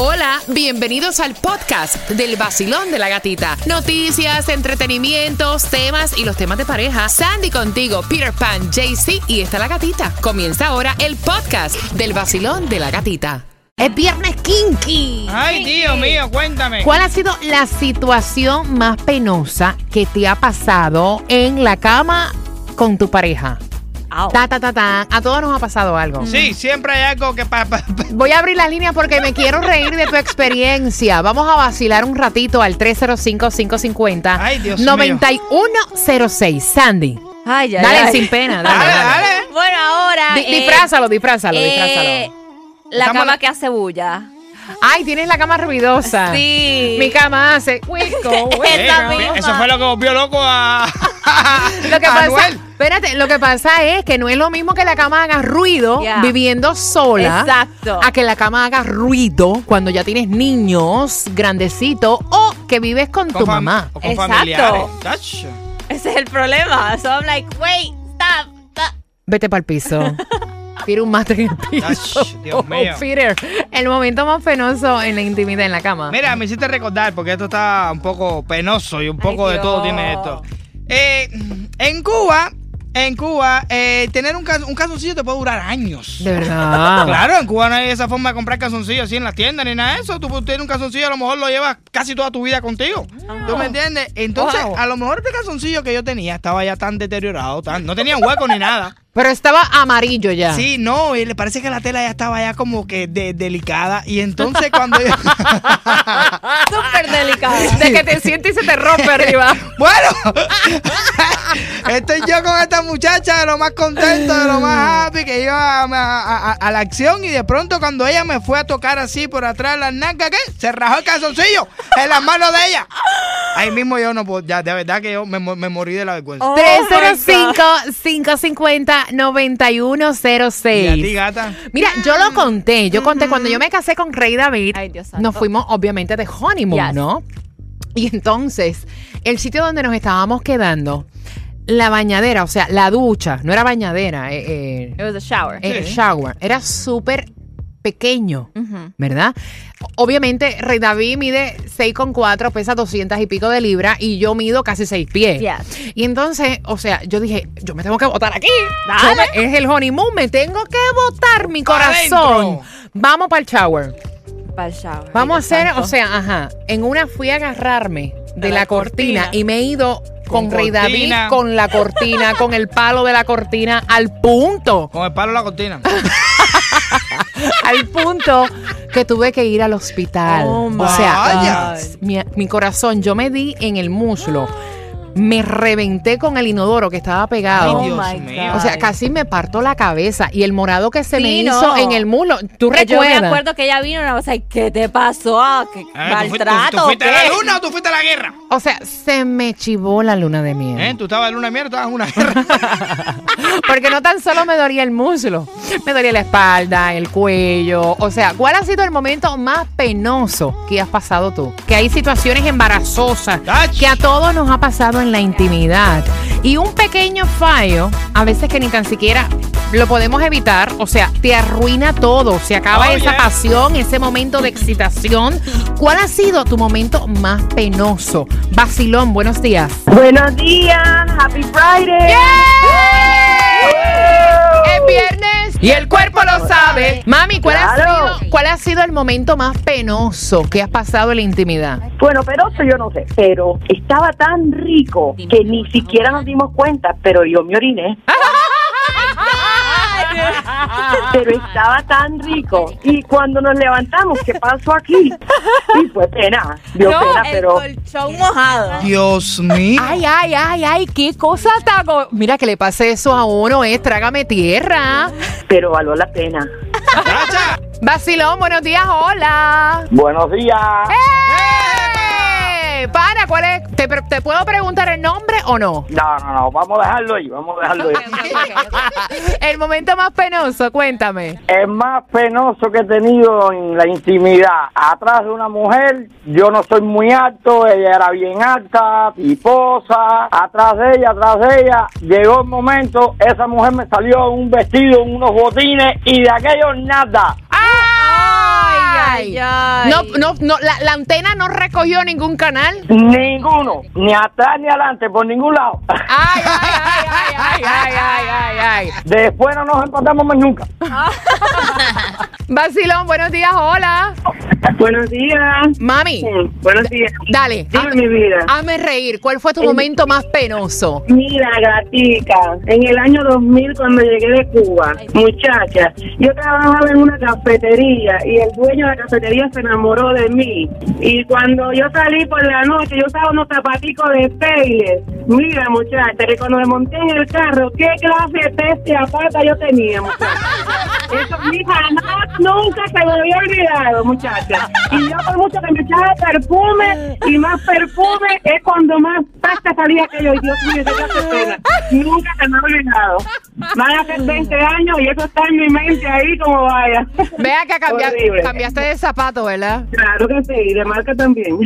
Hola, bienvenidos al podcast del vacilón de la gatita. Noticias, entretenimientos, temas y los temas de pareja. Sandy contigo, Peter Pan, JC y está la gatita. Comienza ahora el podcast del vacilón de la gatita. Es viernes kinky. Ay, Dios mío, cuéntame. ¿Cuál ha sido la situación más penosa que te ha pasado en la cama con tu pareja? Ta, ta, ta, ta. A todos nos ha pasado algo. Sí, siempre hay algo que. Voy a abrir las líneas porque me quiero reír de tu experiencia. Vamos a vacilar un ratito al 305-550. Ay, Dios mío. 9106. Sandy. Ay, ay, Dale sin pena. Dale, Dale, dale. dale. Bueno, ahora. Di- eh, disfrázalo, disfrázalo, eh, disfrázalo. La Estamos cama la- que hace bulla. Ay, tienes la cama ruidosa. Sí. Mi cama hace. hueco. Eso fue lo que volvió loco a. Lo que a pasa, Anuel. espérate, lo que pasa es que no es lo mismo que la cama haga ruido viviendo sola. Exacto. A que la cama haga ruido cuando ya tienes niños grandecitos o que vives con, tu mamá. O con Exacto. familiares. Ese es el problema. So I'm like, wait, stop. stop. Vete para el piso. Tira un mate en el piso. Ay, Dios mío. Oh, Peter, el momento más penoso en la intimidad en la cama. Mira, me hiciste recordar porque esto está un poco penoso y un poco Ay, de todo tiene esto. Eh, en Cuba, en Cuba, eh, tener un, un calzoncillo te puede durar años. De verdad. Claro, en Cuba no hay esa forma de comprar calzoncillos así en las tiendas ni nada de eso. Tú tienes un calzoncillo, a lo mejor lo llevas casi toda tu vida contigo. ¿Tú me entiendes? Entonces, Wow. a lo mejor este calzoncillo que yo tenía estaba ya tan deteriorado, tan, no tenía hueco ni nada. Pero estaba amarillo ya. Sí, no, y le parece que la tela ya estaba ya como que de- delicada. Y entonces cuando yo... Súper delicado. De que te sientes y se te rompe arriba. Bueno, estoy yo con esta muchacha de lo más contento, de lo más happy, que iba a, a- a- a la acción y de pronto cuando ella me fue a tocar así por atrás las nalgas, ¿qué? Se rajó el calzoncillo en las manos de ella. Ahí mismo yo no puedo, ya, de verdad que yo me, mo- me morí de la vergüenza. Oh, 305-550-9106. ¿Y a ti, gata? Mira, yo lo conté. Yo conté cuando yo me casé con Rey David. Ay, Dios santo. nos fuimos, obviamente, de honeymoon, Yes. ¿no? Y entonces, el sitio donde nos estábamos quedando, la bañadera, o sea, la ducha, no era bañadera, eh, eh, It was a shower. eh, Sí. shower, era súper pequeño. ¿verdad? Obviamente, Rey David mide 6,4, pesa 200 y pico de libras y yo mido casi 6 pies. Yes. Y entonces, o sea, yo dije, yo me tengo que botar aquí. Dale. Me- es el honeymoon, me tengo que botar mi corazón. adentro. Vamos para el shower. Para el shower. Vamos a hacer, o sea, ajá, en una fui a agarrarme de, De la, la cortina, cortina. y me he ido con, Con Rey David, con la cortina, con el palo de la cortina al punto Con el palo de la cortina. al punto que tuve que ir al hospital. Oh, o sea, mi corazón, yo me di en el muslo, me reventé con el inodoro que estaba pegado. Ay, Dios my mío. O sea, casi me parto la cabeza y el morado que se me hizo no. en el muslo. ¿Tú Que Yo me recuerdas? acuerdo que ella vino y o sea, ¿qué te pasó? Ah, ¿Qué Ah, ¿tú, fuiste, maltrato? tú fuiste a la qué? luna o tú fuiste a la guerra? O sea, se me chivó la luna de miel. ¿Eh? ¿Tú estabas en luna de miel o estabas en una guerra? Porque no tan solo me dolía el muslo, me dolía la espalda, el cuello. O sea, ¿cuál ha sido el momento más penoso que has pasado tú? Que hay situaciones embarazosas que a todos nos ha pasado en la intimidad. Y un pequeño fallo, a veces que ni tan siquiera lo podemos evitar, o sea, te arruina todo, se acaba Oh, esa yeah. pasión, ese momento de excitación. ¿Cuál ha sido tu momento más penoso? Basilón, buenos días. Buenos días, Happy Friday. Es viernes y el cuerpo lo sabe. Mami, ¿cuál, ha sido, ¿cuál ha sido el momento más penoso que has pasado en la intimidad? Bueno, pero eso yo no sé, pero estaba tan rico que ni siquiera nos dimos cuenta, pero yo me oriné. Pero estaba tan rico. Y cuando nos levantamos, ¿qué pasó aquí? Y fue pena, dio No, pena, el pero colchón mojado. Dios mío. Ay, ay, ay, ay, qué cosa tan... go- Mira, que le pase eso a uno es trágame tierra. pero valió la pena. Basilón, buenos días, hola. Buenos días. ¡Eh! Para, ¿cuál es? ¿Te, te puedo preguntar el nombre o no? No, no, no, vamos a dejarlo ahí, vamos a dejarlo ahí. el momento más penoso, cuéntame. El más penoso que he tenido en la intimidad, atrás de una mujer, yo no soy muy alto, ella era bien alta, piposa, atrás de ella, atrás de ella, llegó el momento, esa mujer me salió un vestido, unos botines y de aquello nada. ¡Ay. No, no, no, la, la antena no recogió ningún canal. Ninguno, ni atrás ni adelante, por ningún lado. Ay, ay, ay, ay, ay, ay, ay, ay, ay. Después no nos encontramos más nunca. Vacilón, buenos días, hola. Buenos días. Mami, Buenos días. dale. Dime hazme- mi vida. Hazme reír. ¿Cuál fue tu momento más penoso? Mira, gatica, en el año 2000 cuando llegué de Cuba, muchacha, yo trabajaba en una cafetería y el dueño de la cafetería se enamoró de mí. Y cuando yo salí por la noche, yo usaba unos zapaticos de Payless. Mira, muchacha, que cuando me monté en el carro, ¿qué clase de peste a pata yo tenía, muchacha? Eso mi jamás, nunca se me había olvidado, muchacha. Y yo por mucho que me echaba perfume y más perfume es cuando más pasta salía aquello. Y Dios mío, qué pena. Nunca se me ha olvidado. Van a ser 20 años y eso está en mi mente ahí como vaya. Vea que cambia- Horrible. cambiaste de zapato, ¿verdad? Claro que sí, y de marca también.